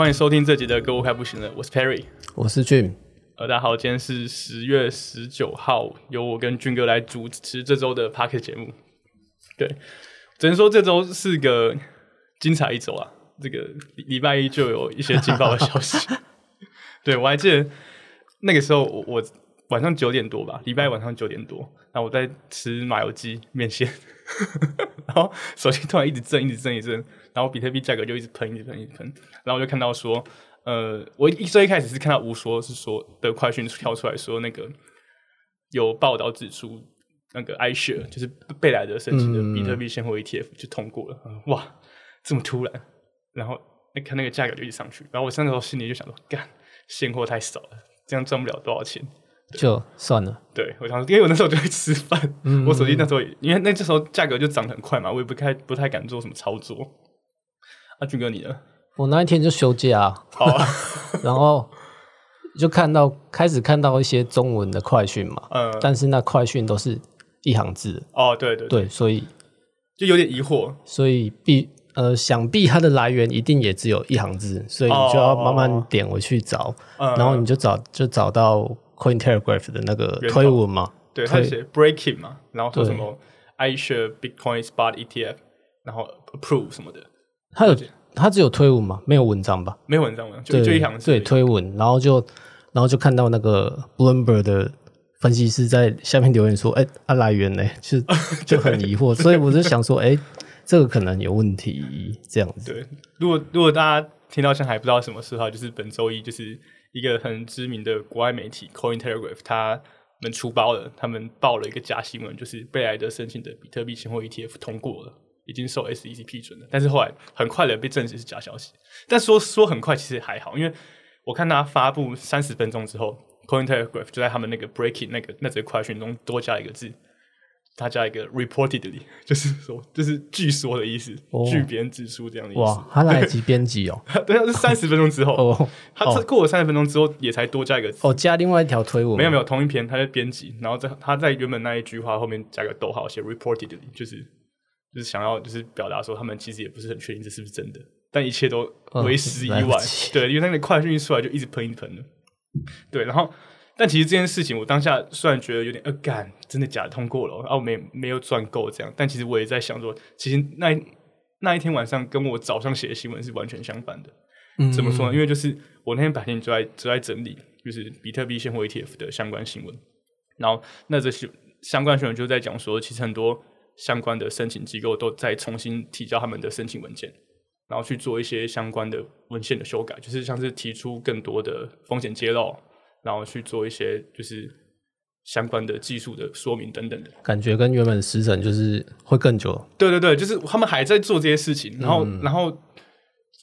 欢迎收听这集的《歌我快不行了》，我是 Perry，我是 Jim。呃，大家好，今天是十月十九号，由我跟俊哥来主持这周的 p a r k e t 节目。对，只能说这周是个精彩一周啊！这个礼礼拜一就有一些劲爆的消息。对我还记得那个时候，我我晚上九点多吧，礼拜晚上九点多，然后我在吃麻油鸡面线，然后手机突然一直震，一直震，一直震。然后比特币价格就一直喷，一直喷，一直喷。然后我就看到说，呃，我一最一开始是看到无说是说的快讯跳出来说，那个有报道指出，那个 iShare 就是贝莱德申请的比特币现货 ETF 就通过了。哇，这么突然！然后那看那个价格就一上去。然后我那时候心里就想说，干，现货太少了，这样赚不了多少钱，就算了。对我想，因为我那时候就在吃饭，我手机那时候因为那这时候价格就涨很快嘛，我也不太不太敢做什么操作。阿俊哥，你呢？我那一天就休假，好，然后就看到开始看到一些中文的快讯嘛，嗯，但是那快讯都是一行字，哦，对对对，所以就有点疑惑，所以必呃想必它的来源一定也只有一行字，所以你就要慢慢点回去找，然后你就找就找到 Coin Telegraph 的那个推文嘛，对，他写 Breaking 嘛，然后说什么 I share Bitcoin Spot ETF，然后 Approve 什么的。他有他只有推文嘛？没有文章吧？没有文章吗？就就一行字。对，推文，然后就然后就看到那个 Bloomberg 的分析师在下面留言说：“哎，啊来源呢？” 就 就很疑惑，所以我就想说：“哎，这个可能有问题。”这样子。对，如果如果大家听到现在还不知道什么事的话，就是本周一就是一个很知名的国外媒体 Coin Telegraph 他们出包了，他们报了一个假新闻，就是贝莱德申请的比特币现货 ETF 通过了。已经受 SEC 批准了，但是后来很快的被证实是假消息。但说说很快，其实还好，因为我看他发布三十分钟之后，Coin Telegraph 就在他们那个 Breaking 那个那则快讯中多加一个字，他加一个 Reportedly，就是说就是据说的意思，据别人指出这样的意思。哇，他来及编辑哦，对啊，是三十分钟之后，哦，他过了三十分钟之后也才多加一个字，哦，加另外一条推文，没有没有同一篇，他在编辑，然后在他在原本那一句话后面加个逗号，写 Reportedly，就是。就是想要，就是表达说，他们其实也不是很确定这是不是真的，但一切都为时已晚。对，因为那个快讯一出来就一直喷一喷的。对，然后，但其实这件事情，我当下虽然觉得有点呃，干，真的假的通过了，然后没没有赚够这样，但其实我也在想说，其实那那一天晚上跟我早上写的新闻是完全相反的。嗯怎么说呢？因为就是我那天白天就在就在整理，就是比特币现货 ETF 的相关新闻，然后那这些相关新闻就在讲说，其实很多。相关的申请机构都在重新提交他们的申请文件，然后去做一些相关的文献的修改，就是像是提出更多的风险揭露，然后去做一些就是相关的技术的说明等等的。感觉跟原本时程就是会更久。对对对，就是他们还在做这些事情，然后然后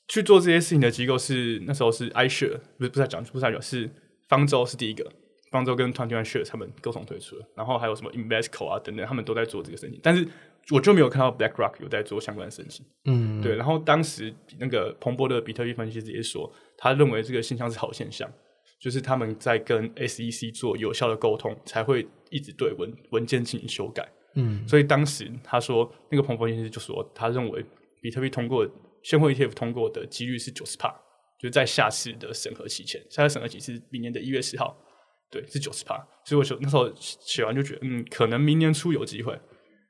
去做这些事情的机构是那时候是 iShare，不是不是在讲不是在讲是方舟是第一个。方舟跟 Twenty One Shares 他们共同推出了，然后还有什么 Investco 啊等等，他们都在做这个申请，但是我就没有看到 BlackRock 有在做相关的申请。嗯，对。然后当时那个彭博的比特币分析师也说，他认为这个现象是好现象，就是他们在跟 SEC 做有效的沟通，才会一直对文文件进行修改。嗯，所以当时他说，那个彭博先生就说，他认为比特币通过现货 ETF 通过的几率是九十帕，就在下次的审核期前，下次审核期是明年的一月十号。对，是九十帕，所以我就那时候写完就觉得，嗯，可能明年初有机会，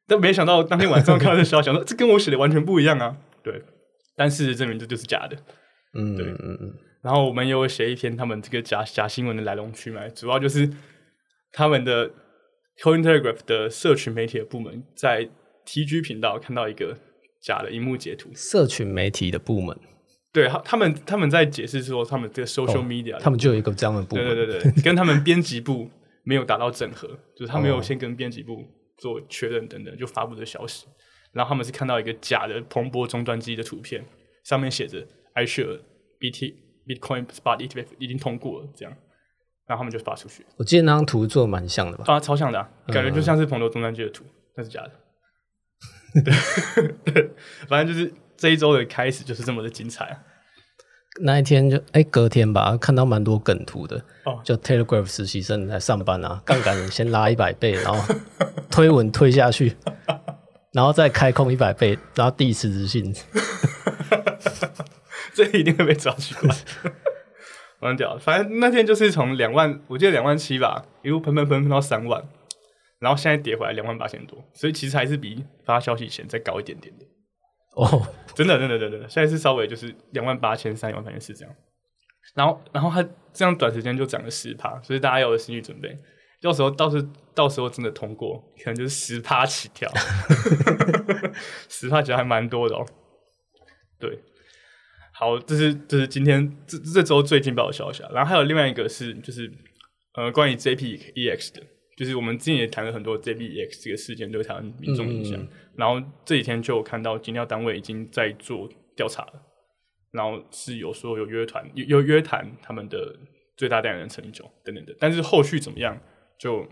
但没想到当天晚上看到这消息，想说这跟我写的完全不一样啊。对，但事实证明这就是假的。嗯，对，嗯嗯。然后我们有写一篇他们这个假假新闻的来龙去脉，主要就是他们的 Coin Telegraph 的社群媒体的部门在 TG 频道看到一个假的荧幕截图。社群媒体的部门。对，他他们他们在解释说，他们这个 social media，他们就有一个这样的部门，对对对对，跟他们编辑部没有达到整合，就是他没有先跟编辑部做确认等等，就发布的消息。然后他们是看到一个假的彭博终端机的图片，上面写着 iShare BT Bitcoin Spot ETF 已经通过了，这样，然后他们就发出去。我记得那张图做的蛮像的吧？啊，超像的、啊，感觉就像是彭博终端机的图，那是假的。对 对，反正就是这一周的开始就是这么的精彩啊！那一天就哎、隔天吧，看到蛮多梗图的。哦就 Telegraph 实习生来上班啊，杠杆先拉一百倍，然后推稳推下去，然后再开空一百倍，然后递辞职信。这一定会被抓去关。蛮屌，反正那天就是从两万，我记得两万七吧，一路喷喷喷喷到三万，然后现在跌回来两万八千多，所以其实还是比发消息前再高一点点的。哦，真的，真的，真的，真的，现在是稍微就是两万八千三、两万八千四这样。然后，然后它这样短时间就涨了十趴，所以大家要有心理准备，到时候到时到时候真的通过，可能就是十趴起跳，十趴其实还蛮多的哦。对，好，这是这是今天这这周最劲爆的消息啊。然后还有另外一个是就是呃关于 JPEX 的，就是我们之前也谈了很多 JPEX 这个事件对台湾民众影响。然后这几天就有看到警调单位已经在做调查了，然后是有说有约谈有有约谈他们的最大代言人陈立九等等的，但是后续怎么样就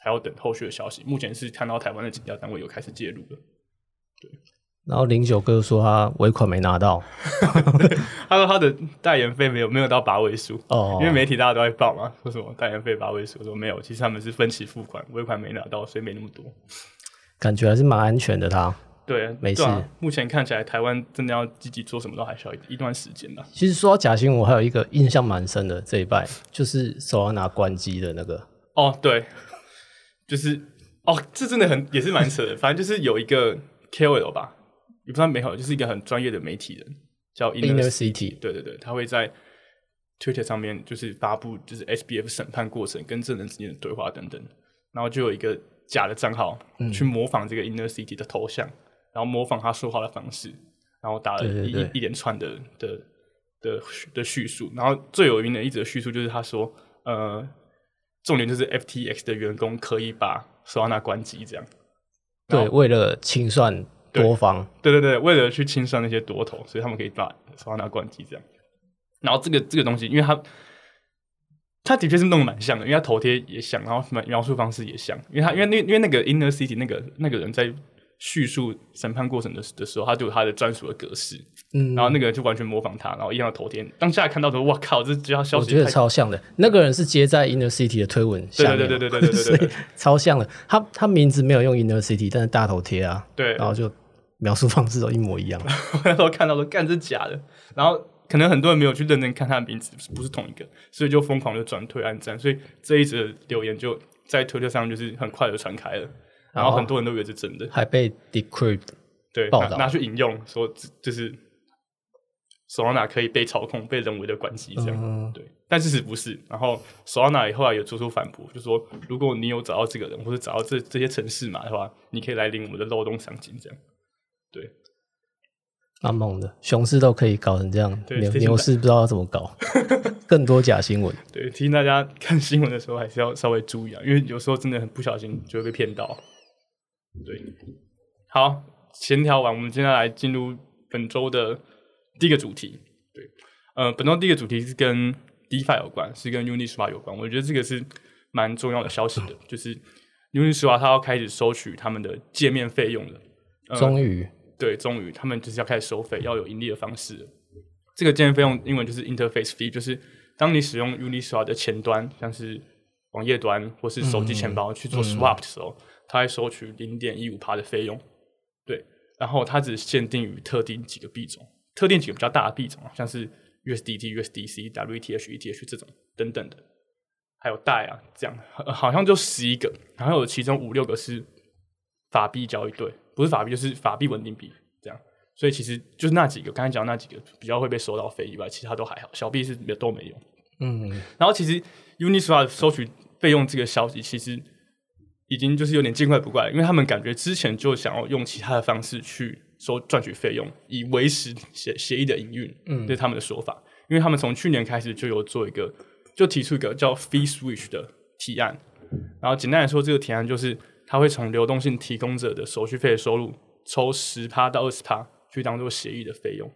还要等后续的消息。目前是看到台湾的警调单位有开始介入了。然后零九哥说他尾款没拿到，他说他的代言费没有没有到八位数，哦因为媒体大家都在报嘛，说什么代言费八位数，我说没有，其实他们是分期付款，尾款没拿到，所以没那么多。感觉还是蛮安全的他。对，没事目前看起来，台湾真的要积极做什么，都还需要一一段时间的。其实说到假新闻，我还有一个印象蛮深的这一拜，就是手要拿关机的那个。哦，对，就是哦，这真的很也是蛮扯的。反正就是有一个 KOL 吧，也不算美好，就是一个很专业的媒体人，叫 Inner City 对对对，他会在 Twitter 上面就是发布就是 SBF 审判过程跟证人之间的对话等等，然后就有一个假的账号、嗯。去模仿这个 Inner City 的头像，然后模仿他说话的方式，然后打了一一一连串的的的的叙述，然后最有名的一则叙述就是他说，呃，重点就是 FTX 的员工可以把索拉纳关机这样。对，为了清算多方，对对对，为了去清算那些多头，所以他们可以把手上拿关机这样。然后这个这个东西，因为他他的确是弄得蛮像的，因为他头贴也像，然后描描述方式也像，因为他因为那因为那个 Inner City 那个那个人在叙述审判过程的的时候他就有他的专属的格式。嗯。然后那个人就完全模仿他然后一样的头贴当下看到的哇靠这这消息我觉得超像的。那个人是接在 inner city 的推文下对对对对对对 超像的。他他名字没有用 inner city 但是大头贴啊对。然后就描述方式都一模一样。然后看到说干这假的。然后可能很多人没有去认真看他的名字不是同一个所以就疯狂的转推暗赞所以这一则留言就在推特上就是很快的传开了。然后很多人都以为是真的，还被 decrypt，对，报道拿拿去引用说这就是手 n 哪可以被操控、被人为的关机这样，嗯对，但事实不是。然后索拉纳也后来有做出反驳，就说如果你有找到这个人或者找到这这些城市码的话，你可以来领我们的漏洞赏金这样。对，蛮猛的，熊市都可以搞成这样，牛市不知道要怎么搞，更多假新闻。对，提醒大家看新闻的时候还是要稍微注意啊，因为有时候真的很不小心就会被骗到。对，好，闲聊完，我们接下来进入本周的第一个主题。对，呃，本周第一个主题是跟 DeFi 有关，是跟 Uniswap 有关。我觉得这个是蛮重要的消息的，就是 Uniswap 它要开始收取他们的界面费用了。呃终于，对，终于他们就是要开始收费，要有盈利的方式了。这个界面费用英文就是 interface fee，就是当你使用 Uniswap 的前端，像是网页端或是手机钱包去做 swap 的时候，它会收取零点一五帕的费用。对，然后它只限定于特定几个币种，特定几个比较大的币种，像是 USDT、USDC、WETH、ETH 这种等等的，还有代啊，这样呃好像就十一个，然后有其中五六个是法币交易对，不是法币就是法币稳定币这样，所以其实就是那几个刚才讲那几个比较会被收到费以外，其他都还好，小币是都没有。嗯，然后其实 Uniswap 收取费用这个消息，其实已经就是有点见怪不怪，因为他们感觉之前就想要用其他的方式去收赚取费用，以维持协协议的营运，嗯，这是他们的说法。因为他们从去年开始就有做一个，就提出一个叫 Fee Switch 的提案，然后简单来说，这个提案就是他会从流动性提供者的手续费的收入抽十趴到二十趴去当做协议的费用，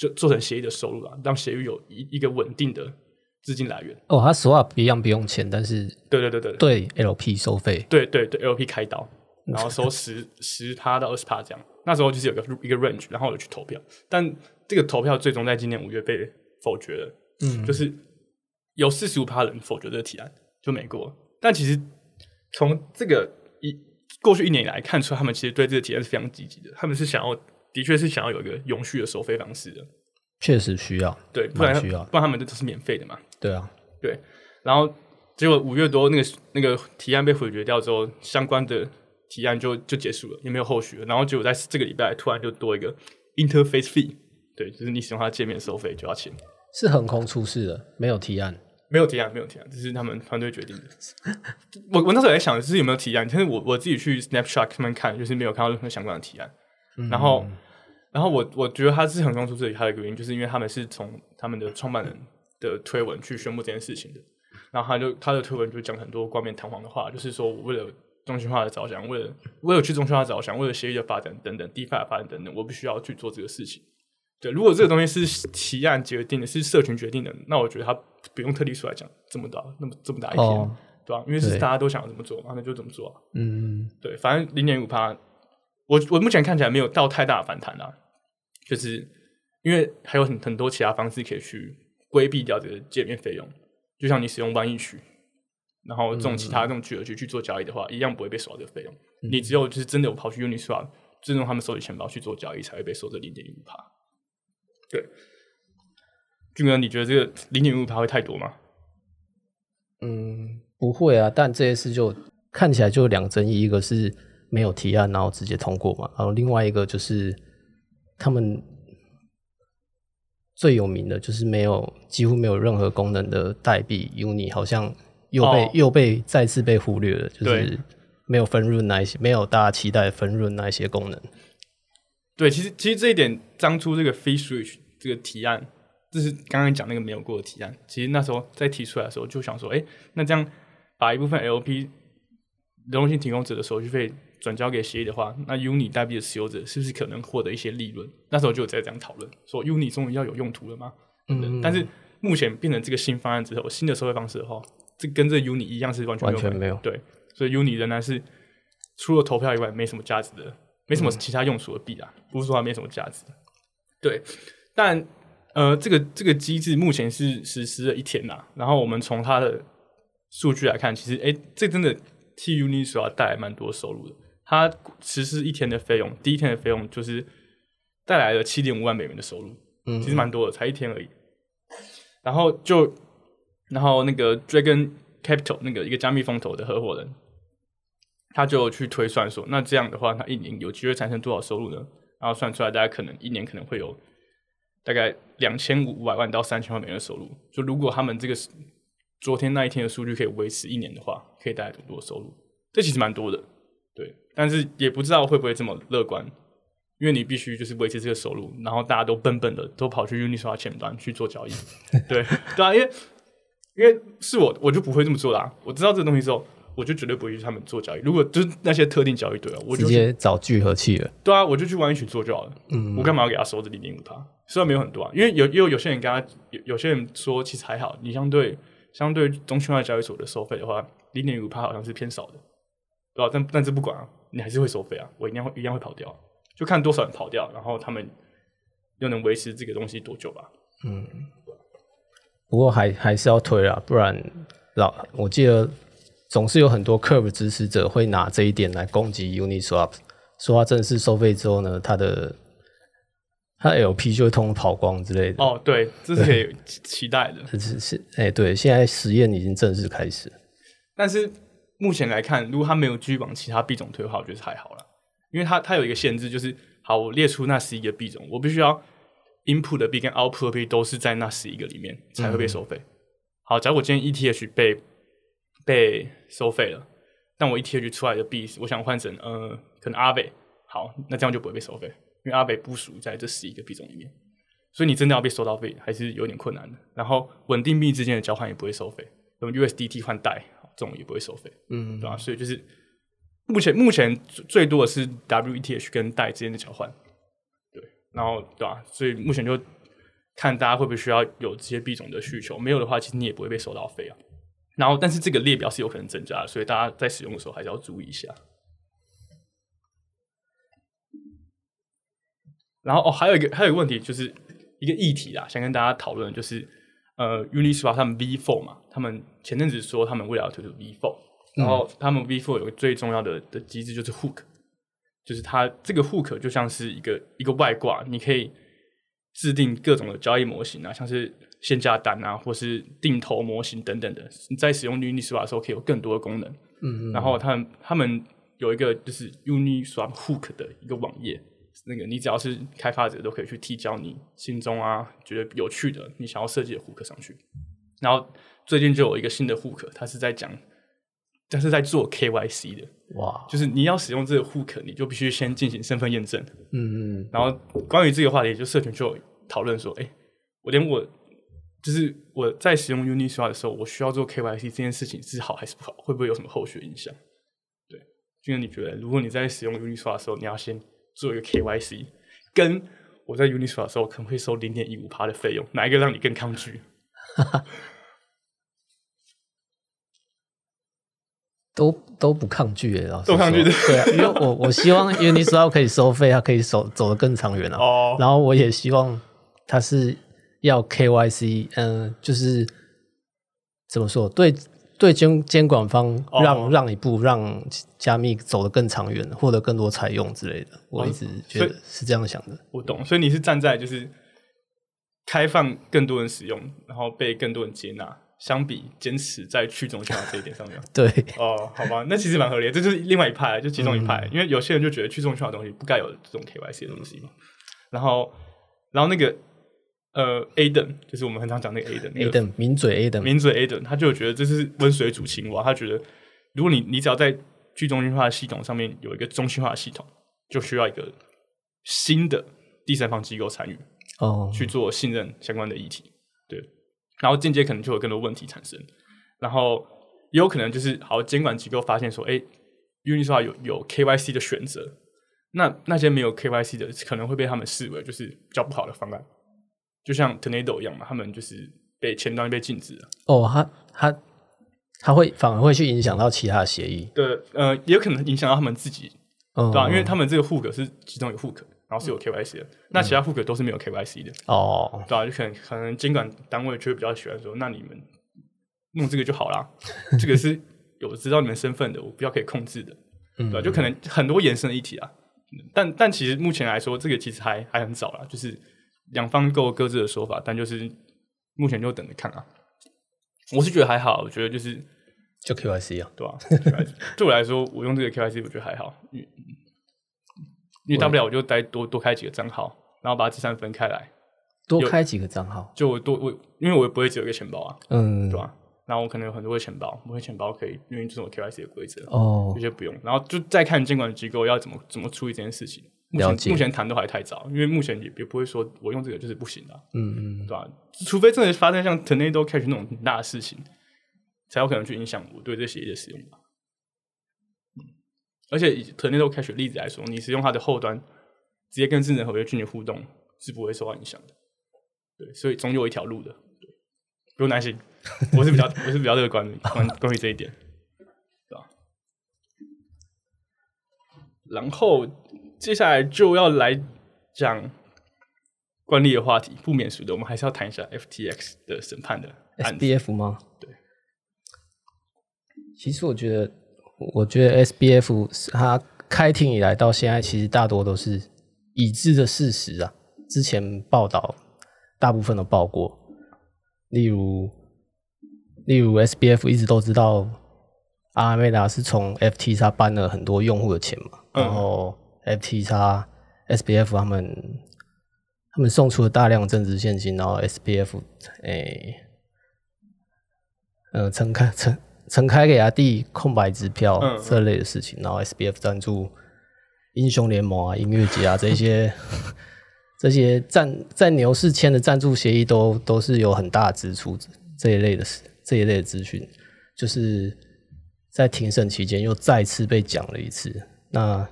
就做成协议的收入啊，让协议有一一个稳定的资金来源。哦，他 swap 一样不用钱，但是对对对对对 LP 收费，对对对，LP 开刀，然后收十十趴到二十趴这样。那时候就是有个一个 range，然后我去投票，但这个投票最终在今年五月被否决了。嗯，就是有四十五趴人否决这个提案，就没过。但其实从这个一过去一年以来看出来，他们其实对这个提案是非常积极的。他们是想要，的确是想要有一个永续的收费方式的。确实需要，对，不然需要，不然他们这都是免费的嘛。对啊，对。然后结果五月多那个那个提案被否决掉之后，相关的。提案就就结束了，也没有后续了。然后结果在这个礼拜突然就多一个 interface fee，对，就是你使用它界面收费就要钱。是横空出世的，没有提案，没有提案，没有提案，这是他们团队决定的。我我那时候在想，就是有没有提案，但是我我自己去 Snapchat 他们看，就是没有看到任何相关的提案。然后，然后我我觉得他是横空出世，还有一个原因，就是因为他们是从他们的创办人的推文去宣布这件事情的。然后他就他的推文就讲很多冠冕堂皇的话，就是说我为了。中心化的着想，为了为了去中心化着想，为了协议的发展等等，DeFi 的发展等等，我必须要去做这个事情。对，如果这个东西是提案决定的，是社群决定的，那我觉得他不用特地出来讲这么大，那么这么大一篇，对吧？因为是大家都想要怎么做嘛，那就怎么做。嗯，对，反正零点五趴，我我目前看起来没有到太大的反弹啊，就是因为还有很很多其他方式可以去规避掉这个界面费用，就像你使用万亿区。然后这种其他这种巨额区去做交易的话，一样不会被收到这个费用。你只有就是真的有跑去 Uniswap，尊重他们手里钱包去做交易，才会被收这零点五趴。对，俊哥，你觉得这个零点五趴会太多吗？嗯，不会啊。但这些事就看起来就两个争议，一个是没有提案，然后直接通过嘛。然后另外一个就是他们最有名的就是没有几乎没有任何功能的代币 Uni，好像。又被又被再次被忽略了，就是没有分润那一些，没有大家期待分润那一些功能。对，其实其实这一点当初这个 Free Switch 这个提案，就是刚刚讲那个没有过的提案。其实那时候在提出来的时候，就想说，哎，那这样把一部分 LP 流动性提供者的手续费转交给协议的话，那 Uni 代币的持有者是不是可能获得一些利润？那时候就有在这样讨论，说 Uni 终于要有用途了吗？嗯，但是目前变成这个新方案之后，新的收费方式的话。这跟这 Uni 一样是完全完全没有对，所以 Uni 仍然是除了投票以外没什么价值的，没什么其他用处的币啊，不是说它没什么价值。对，但呃，这个这个机制目前是实施了一天呐，然后我们从它的数据来看，其实哎，这真的替 Uni 所要带来蛮多收入的。它实施一天的费用，第一天的费用就是带来了七点五万美元的收入，嗯，其实蛮多的，才一天而已。然后就。然后那个 Dragon Capital 那个一个加密风投的合伙人，他就去推算说，那这样的话，他一年有机会产生多少收入呢？然后算出来，大家可能一年可能会有大概两千五百万到三千万美元的收入。就如果他们这个昨天那一天的数据可以维持一年的话，可以带来多多收入？这其实蛮多的，对。但是也不知道会不会这么乐观，因为你必须就是维持这个收入，然后大家都笨笨的都跑去 Uniswap 前端去做交易，对对啊，因为。因为是我，我就不会这么做啦。我知道这个东西之后，我就绝对不会去他们做交易。如果就是那些特定交易对啊，我就直接找聚合器了。对啊，我就去玩一群做就好了。嗯，我干嘛要给他收这零点五趴？虽然没有很多啊，因为有也有有些人跟他有有些人说，其实还好。你相对相对中心化交易所的收费的话，零点五趴好像是偏少的，对吧？但但是不管啊，你还是会收费啊。我一定会一样会跑掉，就看多少人跑掉，然后他们又能维持这个东西多久吧。嗯。不过还还是要推啊，不然老我记得总是有很多 Curve 支持者会拿这一点来攻击 Uniswap，说它正式收费之后呢，它的它 LP 就会通通跑光之类的。哦，对，这是可以期待的。是是，哎，对，现在实验已经正式开始。但是目前来看，如果它没有继续往其他币种推的话，我觉得还好了，因为它它有一个限制，就是好，我列出那十一个币种，我必须要。input 的币跟 output 的币都是在那十一个里面才会被收费。好，假如我今天 ETH 被被收费了，但我 ETH 出来的币，我想换成呃，可能阿伟，好，那这样就不会被收费，因为阿伟不属在这十一个币种里面，所以你真的要被收到费还是有点困难的。然后稳定币之间的交换也不会收费，用 USDT 换代，这种也不会收费，嗯，对吧？所以就是目前目前最多的是 WETH 跟代之间的交换，对，然后对吧？所以目前就看大家会不会需要有这些币种的需求，没有的话，其实你也不会被收到费啊。然后，但是这个列表是有可能增加的，所以大家在使用的时候还是要注意一下。然后哦，还有一个还有一个问题，就是一个议题啦，想跟大家讨论，就是呃，Uniswap 他们 V4 嘛，他们前阵子说他们未来要推出 V4，然后他们 V4 有个最重要的的机制就是 Hook，就是它这个 Hook 就像是一个一个外挂，你可以制定各种的交易模型啊，像是限价单啊，或是定投模型等等的，你在使用 Uniswap 的时候可以有更多的功能。嗯，然后他们他们有一个就是 Uniswap Hook 的一个网页。那个，你只要是开发者，都可以去提交你心中啊觉得有趣的、你想要设计的 hook 上去。然后最近就有一个新的 hook，它是在讲，它是在做 KYC 的。哇！就是你要使用这个 hook，你就必须先进行身份验证。嗯嗯。然后关于这个话题，就社群就讨论说：“哎，我连我就是我在使用 Uniswap 的时候，我需要做 KYC 这件事情是好还是不好？会不会有什么后续影响？”对，就像你觉得，如果你在使用 Uniswap 的时候，你要先。做一个 KYC，跟我在 Uniswap 的时候可能会收零点一五趴的费用，哪一个让你更抗拒？都都不抗拒诶，老师都抗拒的，对啊，因为我我希望 Uniswap 可以收费，它可以走走得更长远啊。哦，然后我也希望它是要 KYC，嗯，就是怎么说对。对监监管方让让一步，让加密走得更长远，获得更多采用之类的，我一直觉得是这样想的。我懂，所以你是站在就是开放更多人使用，然后被更多人接纳，相比坚持在去中心化这一点上面。对，哦，好吧，那其实蛮合理，这就是另外一派，就其中一派，因为有些人就觉得去中心化的东西不该有这种 KYC 的东西嘛。然后，然后那个。呃，A 等就是我们很常讲那个 A 等，A 等名嘴 A 等，名嘴 A 等，他就觉得这是温水煮青蛙。他觉得，如果你你只要在去中心化的系统上面有一个中心化的系统，就需要一个新的第三方机构参与哦，去做信任相关的议题。对，然后间接可能就有更多问题产生。然后也有可能就是好监管机构发现说，哎，Uniswap 有有 KYC 的选择，那那些没有 KYC 的可能会被他们视为就是比较不好的方案。就像 Tornado 一样嘛，他们就是被前端被禁止了。哦，他他他会反而会去影响到其他协议。对，呃，也有可能影响到他们自己，对吧？因为他们这个 hook 是其中一个 hook，然后是有 KYC 的，那其他 hook 都是没有 KYC 的。哦，对吧？就可能可能监管单位就会比较喜欢说，那你们弄这个就好啦，这个是有知道你们身份的，我比较可以控制的，对吧？就可能很多延伸的议题啊。但但其实目前来说，这个其实还还很早啦，就是。两方各有各自的说法，但就是目前就等着看啊。我是觉得还好，我觉得就是就 KYC 啊，对吧？对我来说，我用这个 KYC 我觉得还好，因为因为大不了我就再多多开几个账号，然后把资产分开来，多开几个账号，就我多我因为我也不会只有一个钱包啊，嗯，对吧？然后我可能有很多个钱包，每个钱包可以愿意遵守 KYC 的规则哦，有些不用，然后就再看监管机构要怎么怎么处理这件事情。目前目前谈都还太早，因为目前也也不会说我用这个就是不行的，嗯嗯，对吧？除非真的发生像 Tornado Cash 那种很大的事情，才有可能去影响我对这协议的使用吧。而且以 Tornado Cash 例子来说，你使用它的后端，直接跟智能合约进行互动，是不会受到影响的。对，所以总有一条路的，不用担心。我是比较我是比较乐观关关于这一点，对吧？然后。接下来就要来讲惯例的话题，不免俗的，我们还是要谈一下 FTX 的审判的 SBF 吗？对。其实我觉得，我觉得 SBF 它开庭以来到现在，其实大多都是已知的事实啊。之前报道大部分都报过，例如，例如 SBF 一直都知道阿梅达是从 FTX 搬了很多用户的钱嘛，然后。FTX、SBF 他们他们送出了大量政治现金，然后 SBF 诶，嗯，承开承承开给他递空白支票这类的事情，然后 SBF 赞助英雄联盟啊、音乐节啊这些 这些赞在牛市签的赞助协议都都是有很大支出这一类的事这一类的资讯，就是。在庭审期间又再次被讲了一次。那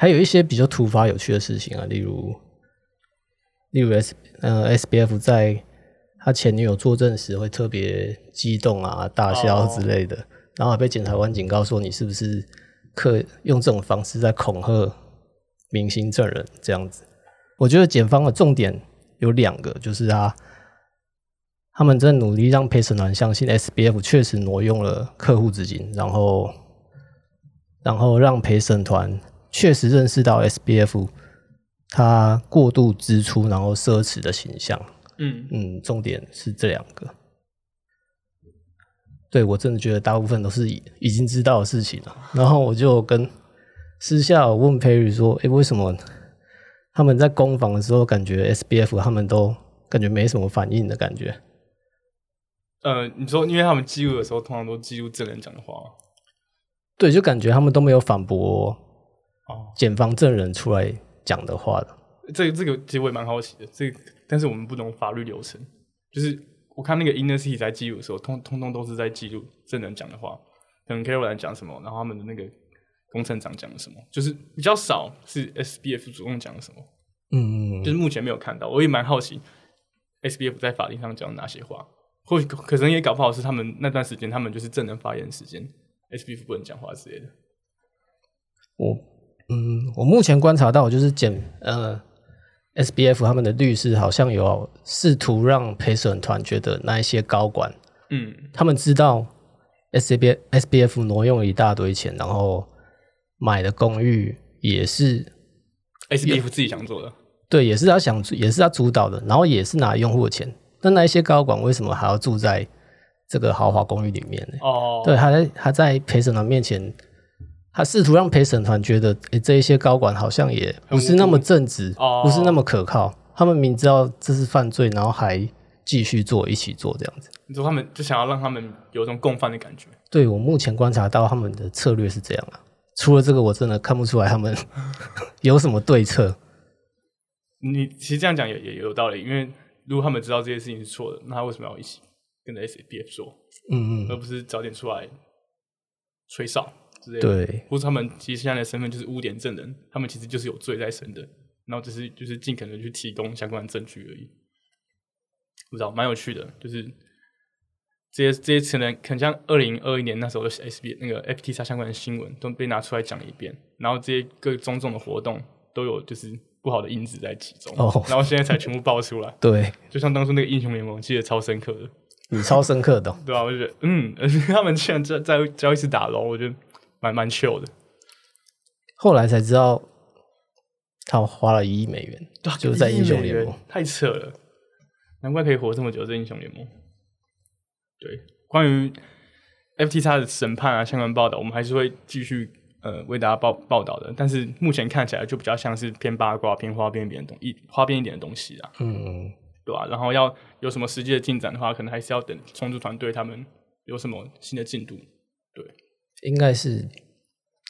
还有一些比较突发有趣的事情啊，例如，例如 S 呃 S B F 在他前女友作证时会特别激动啊、大笑之类的，然后还被检察官警告说你是不是刻用这种方式在恐吓明星证人这样子。我觉得检方的重点有两个，就是他，他们在努力让陪审团相信 S B F 确实挪用了客户资金，然后然后让陪审团确实认识到 S B F 他过度支出然后奢侈的形象。嗯嗯，重点是这两个。对我真的觉得大部分都是已已经知道的事情了。然后我就跟私下我问 Perry 说：“诶，为什么他们在攻防的时候，感觉 SBF 他们都感觉没什么反应的感觉？”呃，你说，因为他们记录的时候，通常都记录证人讲的话。对，就感觉他们都没有反驳哦，检方证人出来讲的话的。这个这个其实我也蛮好奇的，这个但是我们不懂法律流程，就是我看那个 Inner City 在记录的时候，通通通都是在记录证人讲的话，可能 Caroline 讲什么，然后他们的那个工程长讲了什么，就是比较少是 SBF 主动讲了什么，嗯，就是目前没有看到，我也蛮好奇 SBF 在法庭上讲哪些话，或许可能也搞不好是他们那段时间他们就是证人发言时间，SBF 不能讲话之类的。我嗯，我目前观察到就是检呃。S B F 他们的律师好像有试图让陪审团觉得那一些高管，嗯，他们知道 S B S B F 挪用了一大堆钱，然后买的公寓也是 S B F 自己想做的，对，也是他想，也是他主导的，然后也是拿用户的钱。那那一些高管为什么还要住在这个豪华公寓里面呢？哦，对，他在他在陪审团面前。他试图让陪审团觉得，诶，这一些高管好像也不是那么正直，不是那么可靠。他们明知道这是犯罪，然后还继续做，一起做这样子。你说他们就想要让他们有种共犯的感觉？对我目前观察到他们的策略是这样啊。除了这个，我真的看不出来他们 有什么对策。你其实这样讲也也有道理，因为如果他们知道这些事情是错的，那他为什么要一起跟着 S B F 说？嗯嗯，而不是早点出来吹哨？对，或者他们其实现在的身份就是污点证人，他们其实就是有罪在身的，然后只是就是尽可能去提供相关的证据而已。不知道，蛮有趣的，就是这些这些可能可能像二零二一年那时候的 S B 那个 F T X 相关的新闻都被拿出来讲一遍，然后这些各种种的活动都有就是不好的因子在其中，哦，然后现在才全部爆出来。对，就像当初那个英雄联盟，记得超深刻的，你超深刻的，对啊，我就觉得，嗯，他们现在在在交易室打龙，我觉得。蛮蛮 chill 的，后来才知道他花了一亿美元，就在英雄联盟，太扯了，难怪可以活这么久。这英雄联盟，对，关于 FTX 的审判啊，相关报道，我们还是会继续呃为大家报报道的。但是目前看起来就比较像是偏八卦、偏花边一点的东一花边一点的东西啊，嗯，对吧？然后要有什么实际的进展的话，可能还是要等重组团队他们有什么新的进度，对。应该是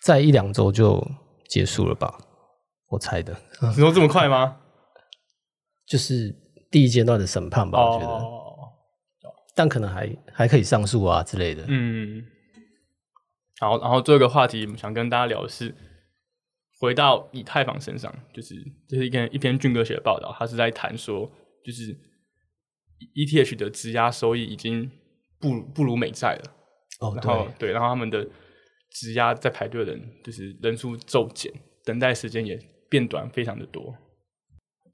在一两周就结束了吧，我猜的。你说这么快吗？就是第一阶段的审判吧，我觉得。但可能还还可以上诉啊之类的。嗯。好，然后最后一个话题，想跟大家聊的是，回到以太坊身上，就是这是一篇一篇俊哥写的报道，他是在谈说，就是 ETH 的质押收益已经不不如美债了。哦，然后对，然后他们的质押在排队的人就是人数骤减，等待时间也变短，非常的多。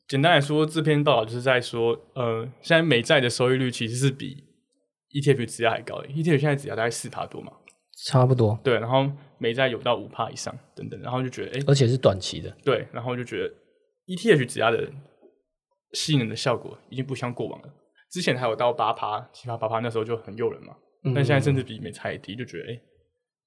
简单来说，这篇报道就是在说，呃，现在美债的收益率其实是比 ETF 质押还高的，ETF 现在质押大概四趴多嘛，差不多。对，然后美债有到五趴以上，等等，然后就觉得，哎，而且是短期的。对，然后就觉得 ETH 质押的吸引人的效果已经不像过往了。之前还有到八趴、七趴、八趴，那时候就很诱人嘛。但现在甚至比美债还低，就觉得哎，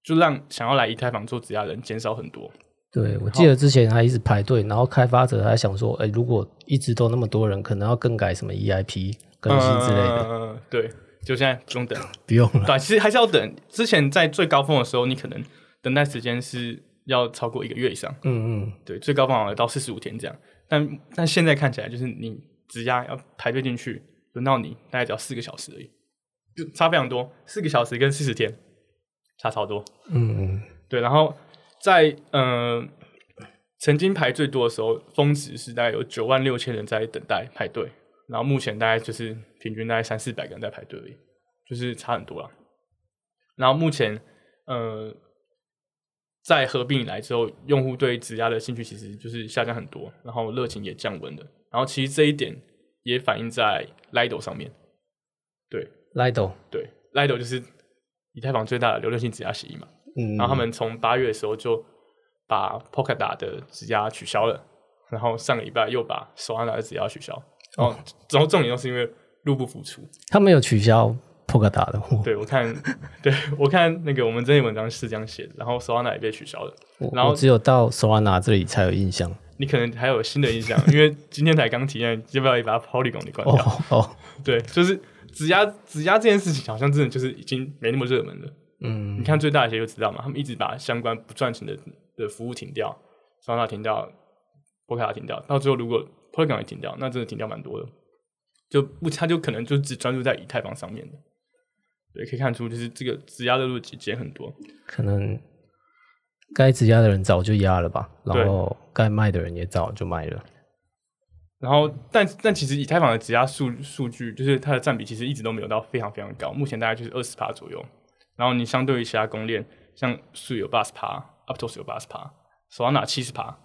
就让想要来以太坊做质押的人减少很多。对，我记得之前还一直排队，然后开发者还想说，哎，如果一直都那么多人，可能要更改什么 EIP 更新之类的。嗯，对，就现在不用等，不用了。对，其实还是要等。之前在最高峰的时候，你可能等待时间是要超过一个月以上。嗯嗯，对，最高峰好像到四十五天这样。但但现在看起来，就是你质押要排队进去，轮到你大概只要四个小时而已。就差非常多，四个小时跟四十天，差超多。嗯，对，然后在呃曾经排最多的时候，峰值是大概有九万六千人在等待排队，然后目前大概就是平均大概三四百个人在排队而已，就是差很多了。然后目前呃在合并以来之后，用户对质押的兴趣其实就是下降很多，然后热情也降温了。然后其实这一点也反映在 Lido 上面。对，Lido，对，Lido 就是以太坊最大的流动性质押协议嘛。嗯，然后他们从八月的时候就把 Polkadot 的质押取消了，然后上个礼拜又把 Solana 的质押取消，然后然后重点就是因为入不敷出。他们有取消 Polkadot 的货，对我看，对我看那个我们这篇文章是这样写的，然后 Solana 也被取消了。然后只有到 Solana 这里才有印象。你可能还有新的印象，因为今天才刚体验，要不要也把 Polygon 给关掉？哦哦，对，就是质押质押这件事情，好像真的就是已经没那么热门了。嗯你，看最大的企业就知道嘛，他们一直把相关不赚钱的的服务停掉，Solana 停掉，波卡停掉，到最后如果 Polygon 也停掉，那真的停掉蛮多的，就不他就可能就只专注在以太坊上面的。对，可以看出就是这个质押热度减很多。可能该质押的人早就压了吧，然后该卖的人也早就卖了。然后，但但其实以太坊的质押数数据，就是它的占比其实一直都没有到非常非常高，目前大概就是二十趴左右。然后你相对于其他公链，像数有八十趴，Aptos 有八十趴，Solana 七十趴，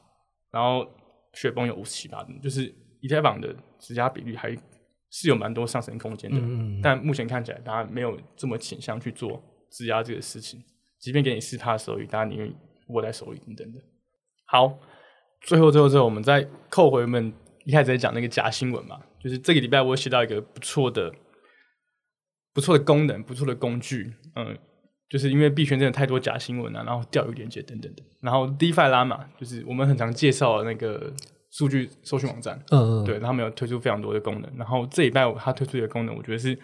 然后雪崩有五十七趴，就是以太坊的质押比率还是有蛮多上升空间的。嗯，但目前看起来，大家没有这么倾向去做质押这个事情，即便给你四趴的收益，大家宁愿握在手里等等的。好，最后最后最后，我们再扣回我们一开始在讲那个假新闻嘛，就是这个礼拜我写到一个不错的、不错的功能、不错的工具，嗯，就是因为币圈真的太多假新闻啊，然后钓鱼链接等等的，然后 DeFi 拉嘛，就是我们很常介绍的那个数据搜寻网站，嗯嗯，对，他们有推出非常多的功能。然后这礼拜他推出一个功能，我觉得是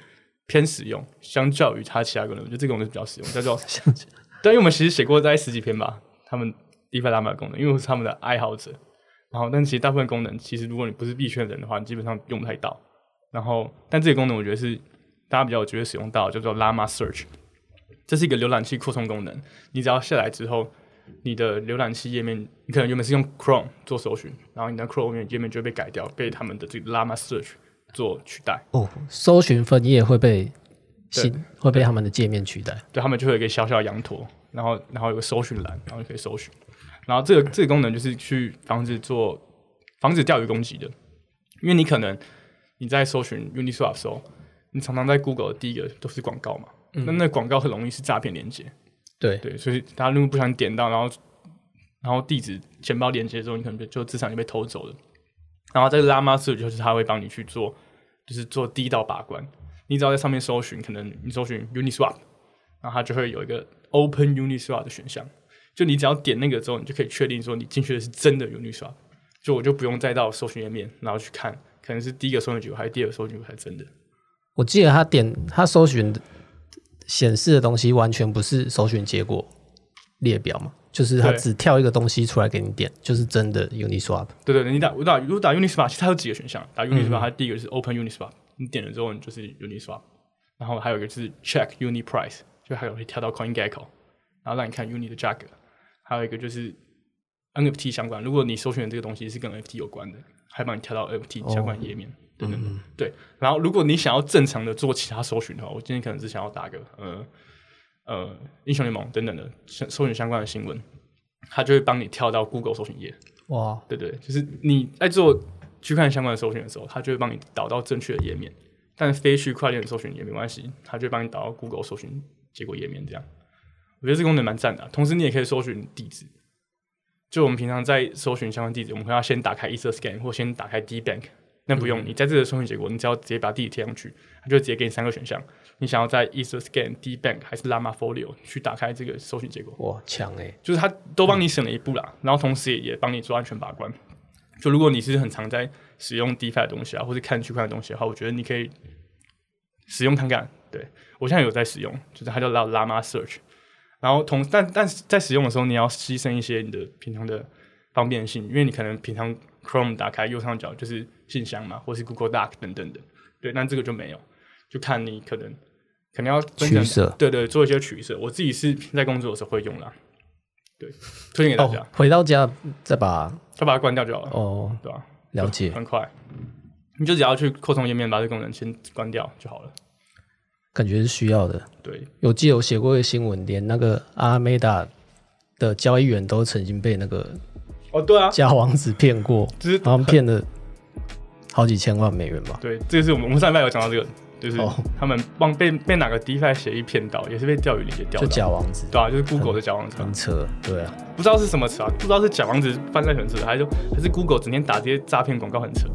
偏实用，相较于他其他功能，我觉得这个功能是比较实用，叫做 对，因为我们其实写过大概十几篇吧，他们 DeFi 拉嘛的功能，因为我是他们的爱好者。然后，但其实大部分功能，其实如果你不是币圈的人的话，你基本上用不太到。然后，但这个功能我觉得是大家比较有机会使用到，叫做 Llama Search。这是一个浏览器扩充功能，你只要下来之后，你的浏览器页面，你可能原本是用 Chrome 做搜寻，然后你的 Chrome 页面就会被改掉，被他们的这个 Llama Search 做取代。哦，搜寻分页会被新会被他们的界面取代。对，他们就会有一个小小的羊驼，然后然后有个搜寻栏，然后就可以搜寻。然后这个这个功能就是去防止做防止钓鱼攻击的，因为你可能你在搜寻 Uniswap 的时候，你常常在 Google 的第一个都是广告嘛，那那广告很容易是诈骗连接，对，对，所以大家如果不小心点到，然后然后地址钱包连接之后，你可能就就资产就被偷走了。然后这个拉玛 search 就是他会帮你去做，就是做第一道把关。你只要在上面搜寻，可能你搜寻 Uniswap，然后它就会有一个 Open Uniswap 的选项。就你只要点那个之后，你就可以确定说你进去的是真的 Uniswap。就我就不用再到搜寻页面，然后去看，可能是第一个搜寻结果还是第二个搜寻结果才真的。我记得他点他搜寻的显示的东西完全不是搜寻结果列表嘛，就是他只跳一个东西出来给你点，就是真的 Uniswap。对对对，你打我打如果打 Uniswap，其实它有几个选项，打 Uniswap，、它第一个是 Open Uniswap，你点了之后你就是 Uniswap，然后还有一个是 Check Uni Price，就还有会跳到 CoinGecko，然后让你看 Uni 的价格，还有一个就是 NFT 相关，如果你搜寻的这个东西是跟 NFT 有关的，还帮你跳到 NFT 相关页面。等等的，对。然后，如果你想要正常的做其他搜寻的话，我今天可能只想要打个呃呃英雄联盟等等的搜搜寻相关的新闻，它就会帮你跳到 Google 搜寻页。哇，对对，就是你在做区块链相关的搜寻的时候，它就会帮你导到正确的页面。但非区块链的搜寻也没关系，它就帮你导到 Google 搜寻结果页面。这样，我觉得这个功能蛮赞的啊、同时，你也可以搜寻地址。就我们平常在搜寻相关地址，我们会要先打开 EtherScan 或先打开 DBank。那不用，你在这个搜寻结果，你只要直接把地址贴上去，它就直接给你三个选项。你想要在 EtherScan、DBank 还是 Llama Folio 去打开这个搜寻结果。哇，强哎！就是它都帮你省了一步啦，然后同时也也帮你做安全把关。就如果你是很常在使用 DeFi 的东西啊，或者看区块链的东西的话，我觉得你可以使用看看。对我现在有在使用，就是它叫 La- Llama Search。然后同但但是在使用的时候，你要牺牲一些你的平常的方便性，因为你可能平常 Chrome 打开右上角就是信箱嘛，或是 Google Doc 等等的。对，但这个就没有，就看你可能可能要取舍对对，做一些取舍。我自己是在工作的时候会用啦，对，推荐给大家哦，，回到家再把再把它关掉就好了，哦对吧？了解，很快，你就只要去扩充页面把这功能先关掉就好了。感觉是需要的。对，有记得有写过一个新闻，连那个阿梅达的交易员都曾经被那个哦，对啊，假王子骗过，就是好像骗了好几千万美元吧。对，这个是我们我们上礼拜有讲到这个，就是哦。他们帮被被哪个 DeFi 协议骗到，也是被钓鱼链接钓就，假王子，对啊，就是 Google 的假王子嘛。很，扯，对啊，不知道是什么词啊，不知道是假王子翻在很扯，还是还是 Google 整天打这些诈骗广告很扯。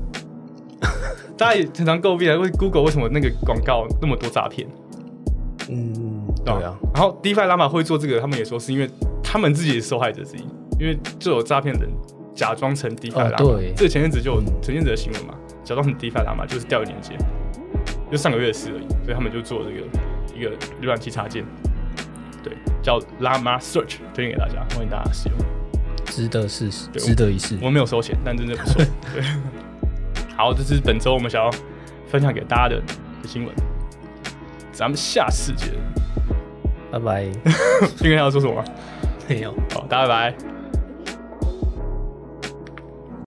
大家也常常诟病啊，为 Google 为什么那个广告那么多诈骗？嗯，对啊，然后 DeFi 拉玛会做这个，他们也说是因为他们自己也是受害者之一，因为就有诈骗人假装成 DeFi 拉玛，哦对这个前阵子就有前阵子的新闻嘛，假装成 DeFi 拉玛就是钓鱼链接，就上个月的事而已，所以他们就做了这个一个浏览器插件，对，叫 Llama Search，推荐给大家，欢迎大家使用。值得试试，对值得一试我。们没有收钱，但真的不错。对，好，这是本周我们想要分享给大家的新闻，咱们下次见。拜拜。今天要说什么吗？没有。好，大家拜拜。